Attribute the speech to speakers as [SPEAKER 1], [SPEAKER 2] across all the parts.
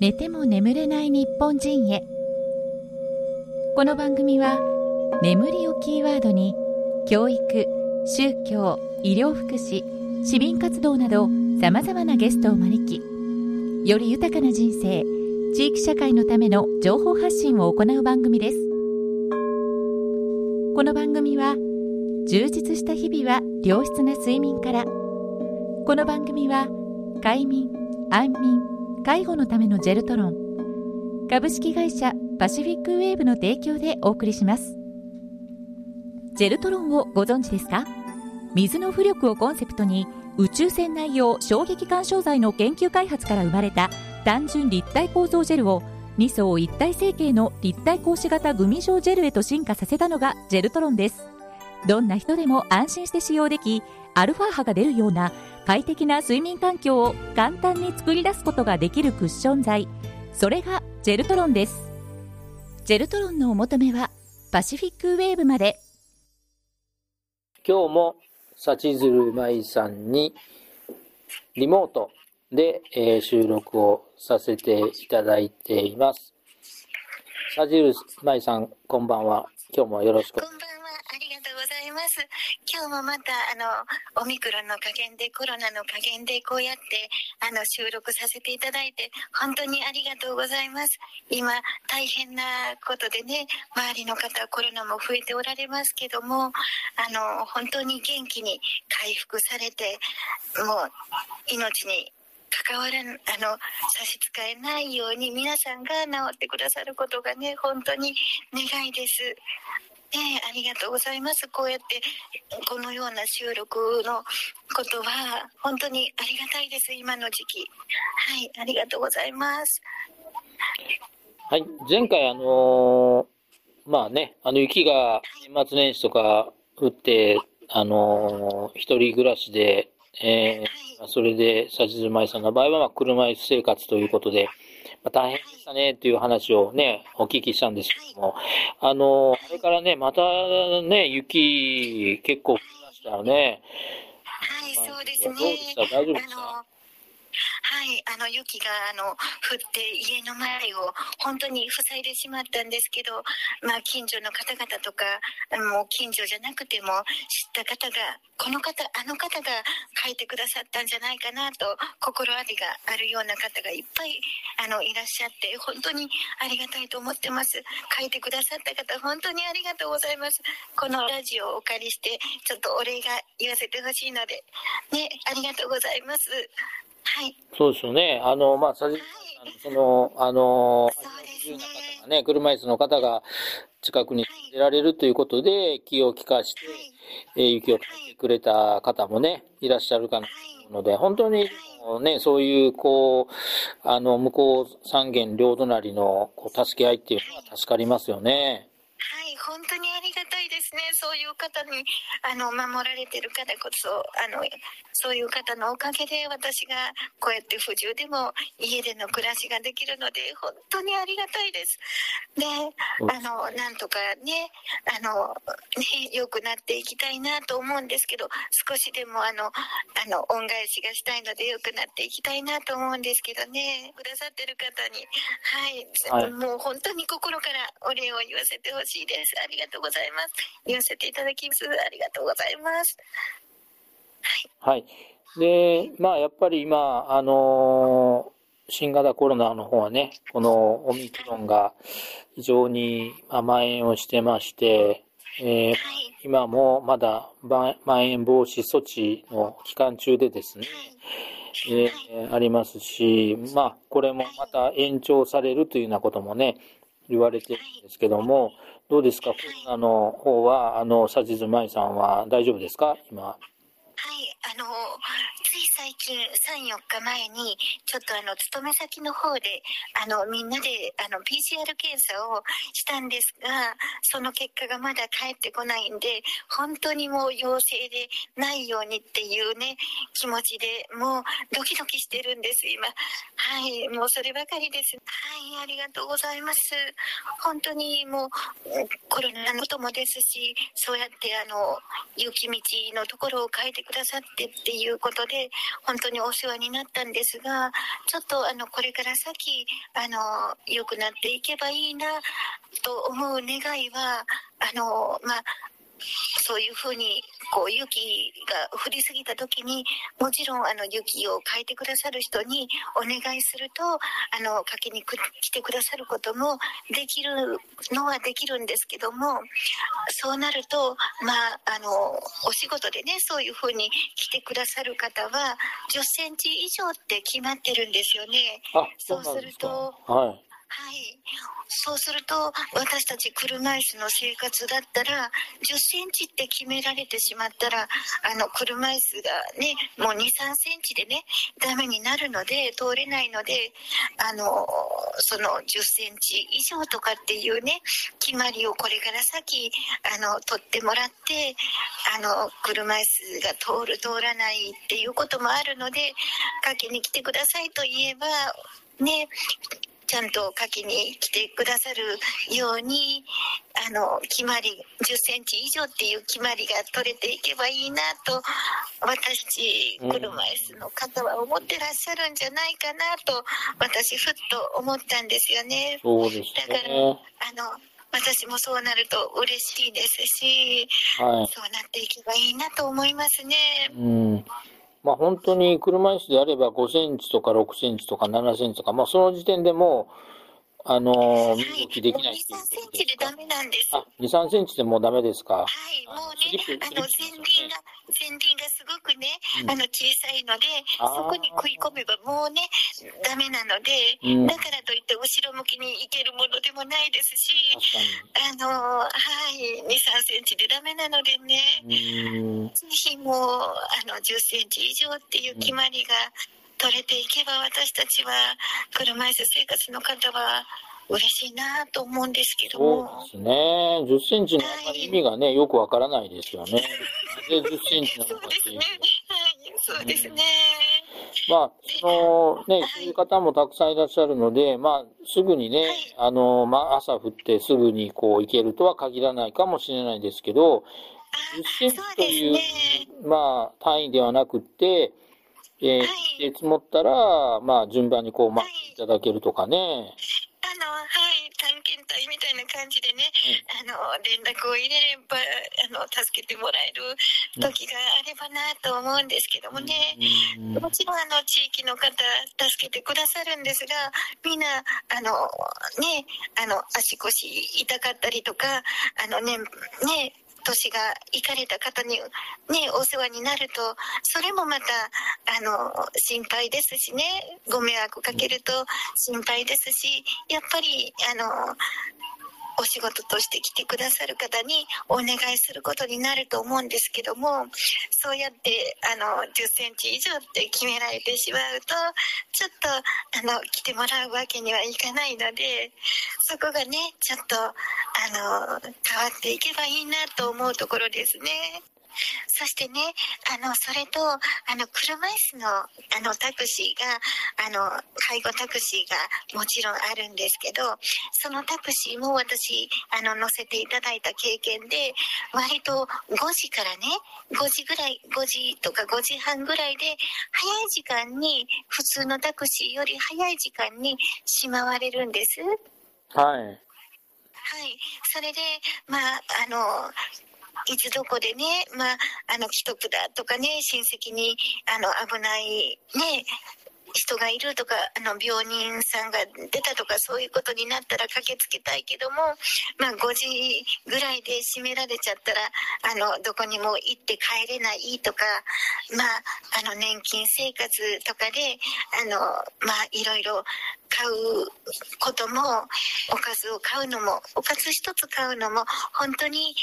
[SPEAKER 1] 寝ても眠れない日本人へ。この番組は眠りをキーワードに教育宗教医療福祉市民活動などさまざまなゲストを招きより豊かな人生地域社会のための情報発信を行う番組です。この番組は充実した日々は良質な睡眠から。この番組は快眠安眠介護のためのジェルトロン。株式会社パシフィックウェーブの提供でお送りします。ジェルトロンをご存知ですか？水の浮力をコンセプトに宇宙船内用衝撃干渉剤の研究開発から生まれた単純立体構造ジェルを2層一体成形の立体格子型グミ状ジェルへと進化させたのがジェルトロンです。どんな人でも安心して使用できアルファ波が出るような快適な睡眠環境を簡単に作り出すことができるクッション材それがジェルトロンですジェルトロンのお求めはパシフィックウェーブまで
[SPEAKER 2] 今日も幸鶴舞さんにリモートで、えー収録をさせていただいています。幸鶴舞さん、こんばんは。今日もよろしく
[SPEAKER 3] こんばんは。ありがとうございます。今日もまた、あの、オミクロンの加減で、コロナの加減で、こうやって、あの、収録させていただいて、本当にありがとうございます。今、大変なことでね、周りの方、コロナも増えておられますけども、あの、本当に元気に回復されて、もう、命に関わらん、あの、差し支えないように皆さんが治ってくださることがね、本当に願いです。ねえ、ありがとうございます。こうやって、このような収録のことは、本当にありがたいです、今の時期。はい、ありがとうございます。
[SPEAKER 2] はい。前回、あのーまあね、あの雪が年末年始とか降って、あのー一人暮らしで、えーそれで、幸鶴舞さんの場合は、まあ、車椅子生活ということで、まあ、大変でしたねっていう話をね、お聞きしたんですけども、あのーあれからね、またね、雪結構降りましたよね。
[SPEAKER 3] はい、そうですね。
[SPEAKER 2] どうでした？大丈夫でした？
[SPEAKER 3] はい、あの雪があの降って家の前を本当に塞いでしまったんですけど、まあ、近所の方々とかもう近所じゃなくても知った方がこの方あの方が書いてくださったんじゃないかなと心当たりがあるような方がいっぱいあのいらっしゃって本当にありがたいと思ってます。書いてくださった方本当にありがとうございます。このラジオをお借りしてちょっとお礼が言わせてほしいのでねありがとうございます。はい。
[SPEAKER 2] そうですよね。あの、まあ、さんの、その、あの、
[SPEAKER 3] そうですね。
[SPEAKER 2] ね、車椅子の方が近くに出られるということで、気を利かして、えー雪をかけてくれた方もね、い。らっしゃるかなと思うので、本当に、ね、そういう、こう、あの、向こう三軒両隣の、こう、助け合いっていうのは助かりますよね。
[SPEAKER 3] はい、本当にですね。そういう方に、あの、守られてる方こそ、あの、そういう方のおかげで私がこうやって不自由でも家での暮らしができるので、本当にありがたいです。で、あの、なんとかね、あの、ね、良くなっていきたいなと思うんですけど、少しでもあの、あの、恩返しがしたいので良くなっていきたいなと思うんですけどね、くださってる方に、はい、
[SPEAKER 2] はい
[SPEAKER 3] もう本当に心からお礼を言わせてほしいです。ありがとうございます。言わせていただきます。ありがとうございます。
[SPEAKER 2] はい。で、まあ、やっぱり今、あの新型コロナの方はね、このオミクロンが非常にまあ蔓延をしてまして、えー
[SPEAKER 3] はい。
[SPEAKER 2] 今もまだままん延防止措置の期間中でですね、えーありますし、まあ、これもまた延長されるというようなこともね、言われてるんですけども、どうですか、コロナの方は、あの、さちずまいさんは大丈夫ですか？今。
[SPEAKER 3] はい、あの、い最近、3、4日前に、ちょっとあの、勤め先の方で、あの、みんなで、あの、PCR 検査をしたんですが、その結果がまだ返ってこないんで、本当にもう陽性でないようにっていうね、気持ちで、もうドキドキしてるんです、今。はい、もうそればかりです。はい、ありがとうございます。本当にもう、コロナのこともですし、そうやってあの、雪道のところを変えてくださってっていうことで、本当にお世話になったんですが、ちょっとあの、これから先、あの、良くなっていけばいいな、と思う願いは、あの、まあ、そういうふうにこう雪が降りすぎた時にもちろんあの雪をかいてくださる人にお願いするとあのかけに来てくださることもできるのはできるんですけどもそうなるとまああのお仕事でねそういうふうに来てくださる方は10センチ以上って決まってるんですよね。
[SPEAKER 2] そう
[SPEAKER 3] すると、
[SPEAKER 2] はい
[SPEAKER 3] はい。そうすると、私たち車椅子の生活だったら、10センチって決められてしまったら、あの、車椅子がね、もう2、3センチでね、ダメになるので、通れないので、あの、その10センチ以上とかっていうね、決まりをこれから先、あの、取ってもらって、あの、車椅子が通る、通らないっていうこともあるので、かけに来てくださいと言えば、ね、ちゃんと書きに来てくださるようにあの決まり10センチ以上っていう決まりが取れていけばいいなと私車椅子の方は思ってらっしゃるんじゃないかなと私ふっと思ったんですよね。だからあの私もそうなると嬉しいですし、はい、そうなっていけばいいなと思いますね。
[SPEAKER 2] うんまあ本当に車椅子であれば5センチとか6センチとか7センチとか、まあその時点でもう、あのー、身動きできないっていう
[SPEAKER 3] 2、3センチでダメなんです。
[SPEAKER 2] あ、2、3センチでもうダメですか？
[SPEAKER 3] はい、もうね、あの、前輪が、前輪がすごくね、うん、あの、小さいので、そこに食い込めばもうね、ダメなので、うん、だからといって後ろ向きに行けるものでもないですし、あの、はい、2、3センチでダメなのでね、あの、10センチ以上っていう決まりが、取れていけば私たちは車椅子生活の方は嬉しいなと思うんですけど
[SPEAKER 2] も。そうですね。10センチの意味がね、はい、よくわからないですよね。なぜ10センチなのかっていう。
[SPEAKER 3] そうですね。
[SPEAKER 2] まあ、そのね、そういう方もたくさんいらっしゃるので、まあ、すぐにね、はい、あの、まあ、朝降ってすぐにこう行けるとは限らないかもしれないですけど、10センチという、ね、まあ、単位ではなくて、えー、はい、積もったら、まあ、順番にこう、待っていただけるとかね。あ
[SPEAKER 3] の、はい、探検隊みたいな感じで あの、連絡を入れれば、あの、助けてもらえる時があればなと思うんですけどもね、うん、もちろん、あの、地域の方、助けてくださるんですが、みんな、あの、ね、あの、足腰痛かったりとか、あのね、ね、年が行かれた方にね、お世話になると、それもまた、あの、心配ですしね、ご迷惑かけると心配ですし、やっぱり、あの、お仕事として来てくださる方にお願いすることになると思うんですけどもそうやってあの10センチ以上って決められてしまうとちょっとあの来てもらうわけにはいかないのでそこがねちょっとあの変わっていけばいいなと思うところですね。そしてね、あの、それと、あの、車椅子の、あの、タクシーが、あの、介護タクシーがもちろんあるんですけど、そのタクシーも私、あの、乗せていただいた経験で、割と5時からね、5時ぐらい、5時とか5時半ぐらいで、早い時間に、普通のタクシーより早い時間にしまわれるんです。
[SPEAKER 2] はい。
[SPEAKER 3] はい。それで、まあ、あの、いつどこでね、まあ、あの、既得だとかね、親戚に、あの、危ないね、人がいるとか、あの、病人さんが出たとか、そういうことになったら駆けつけたいけども、まあ、5時ぐらいで閉められちゃったら、あの、どこにも行って帰れないとか、まあ、あの、年金生活とかで、あの、まあ、いろいろ買うことも、おかずを買うのも、おかず一つ買うのも、本当に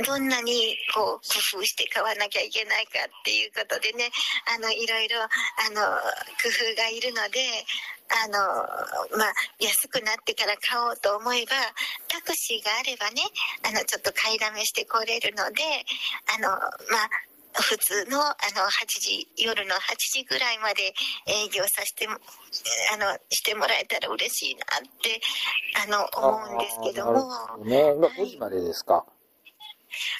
[SPEAKER 3] どんなにこう工夫して買わなきゃいけないかっていうことでねあのいろいろあの工夫がいるのであのまあ安くなってから買おうと思えばタクシーがあればねあのちょっと買いだめしてこれるのであのまあ普通のあの8時夜の8時ぐらいまで営業させてあのしてもらえたら嬉しいなってあの思うんですけども。
[SPEAKER 2] ね、まあ、5時までですか。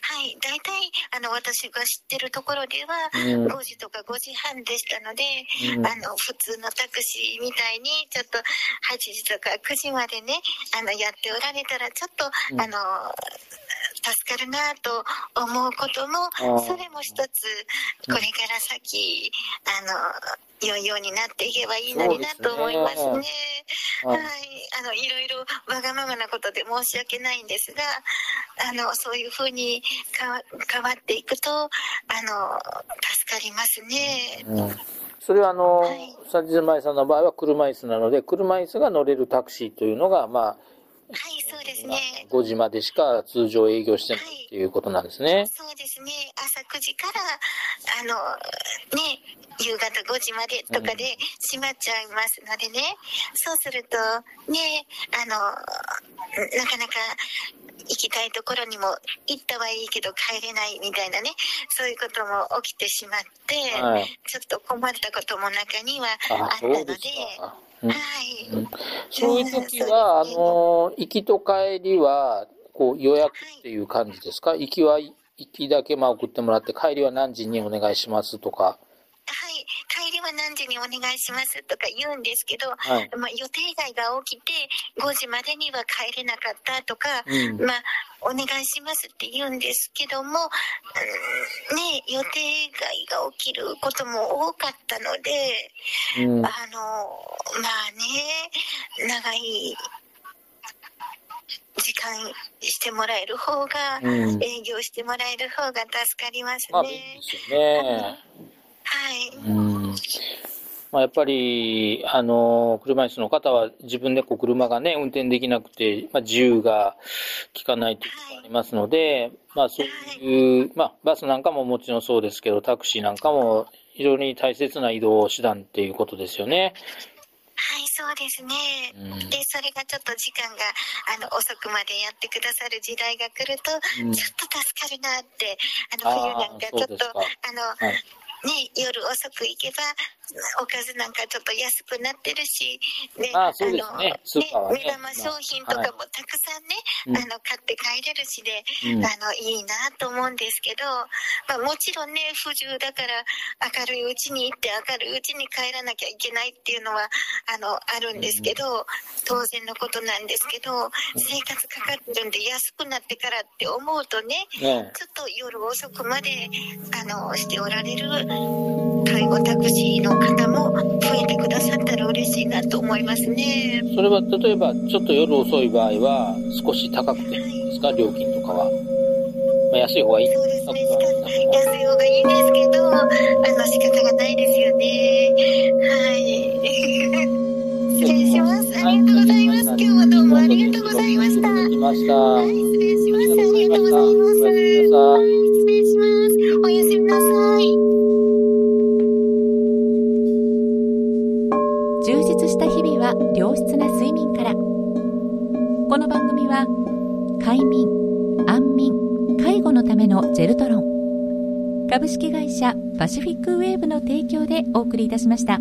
[SPEAKER 3] はい。大体、あの、私が知ってるところでは、
[SPEAKER 2] うん。
[SPEAKER 3] 5時とか5時半でしたので、
[SPEAKER 2] うん。
[SPEAKER 3] あの、普通のタクシーみたいに、ちょっと8時とか9時までね、あの、やっておられたら、ちょっと、
[SPEAKER 2] うん。
[SPEAKER 3] あの、助かるなと思うこともそれも一つ、これから先、あの、良いようになっていけばいいのになと思いますね。
[SPEAKER 2] は
[SPEAKER 3] はいい。あの、いろいろわがままなことで申し訳ないんですが、あの、そういうふうに変わ変わっていくと、あの、助かりますね。
[SPEAKER 2] うんそれはあの
[SPEAKER 3] はい、
[SPEAKER 2] サジズマイさんの場合は車椅子なので、車椅子が乗れるタクシーというのが、まあ、
[SPEAKER 3] ですね。
[SPEAKER 2] 5時までしか通常営業してないっていうことなんですね。
[SPEAKER 3] そうですね。朝9時から、あの、ね、夕方5時までとかで閉まっちゃいますのでね。そうすると、ね、あの、なかなか行きたいところにも行ったはいいけど帰れないみたいなね、そういうことも起きてしまって、
[SPEAKER 2] はい。
[SPEAKER 3] ちょっと困ったことも中にはあ
[SPEAKER 2] あ
[SPEAKER 3] っ、たので、はい。
[SPEAKER 2] うんそういう時は、あの、行きと帰りは、こう予約っていう感じですか？行きは、行きだけまあ送ってもらって、帰りは何時にお願いしますとか。
[SPEAKER 3] はい、帰りは何時にお願いしますとか言うんですけど、
[SPEAKER 2] はい。
[SPEAKER 3] まあ、予定外が起きて5時までには帰れなかったとか、
[SPEAKER 2] うん。
[SPEAKER 3] まあ、お願いしますって言うんですけども、うんね、予定外が起きることも多かったので、
[SPEAKER 2] うん
[SPEAKER 3] あの、まあね、長い時間してもらえる方が、
[SPEAKER 2] うん
[SPEAKER 3] 営業してもらえる方が助かります
[SPEAKER 2] まあ、便利
[SPEAKER 3] ね
[SPEAKER 2] で。すよね。まあ、やっぱり、あの、車椅子の方は自分でこう車がね、運転できなくて、まあ、自由が利かないということがありますので、まあ、そういう、まあ、バスなんかももちろんそうですけど、タクシーなんかも非常に大切な移動手段っていうことですよね。
[SPEAKER 3] はい、そうですね。
[SPEAKER 2] うん
[SPEAKER 3] で、それがちょっと時間が、あの、遅くまでやってくださる時代が来ると、
[SPEAKER 2] うん
[SPEAKER 3] ちょっと助かるなって、あの、冬なんかちょっと、
[SPEAKER 2] あ
[SPEAKER 3] の、
[SPEAKER 2] はい。
[SPEAKER 3] ね、夜遅く行けば、おかずなんかちょっと安くなってるし、ね、
[SPEAKER 2] あーそうですね。スーパーはね。
[SPEAKER 3] 目玉商品とかもたくさんね、
[SPEAKER 2] うん。
[SPEAKER 3] あの、買って帰れるしで、
[SPEAKER 2] うん。
[SPEAKER 3] あの、いいなと思うんですけど、まあもちろんね、不自由だから明るいうちに行って明るいうちに帰らなきゃいけないっていうのは、あの、あるんですけど、当然のことなんですけど、生活かかってるんで安くなってからって思うとね、
[SPEAKER 2] ね
[SPEAKER 3] ちょっと夜遅くまで、あの、しておられる介護タクシーの方も増えてくださったら嬉しいなと思いますね。
[SPEAKER 2] それは例えば、ちょっと夜遅い場合は、少し高くていいんですか料金とかは。まあ、安い方がいい
[SPEAKER 3] そうですね。安い方がいいですけど、あの、仕方がないですよね。はい。失礼します。ありがとうございます。今日はどうもありがとうございました。
[SPEAKER 2] ありました。
[SPEAKER 3] はい、失礼します。ありがとうございます。
[SPEAKER 1] この番組は快眠安眠介護のためのジェルトロン株式会社パシフィックウェーブの提供でお送りいたしました。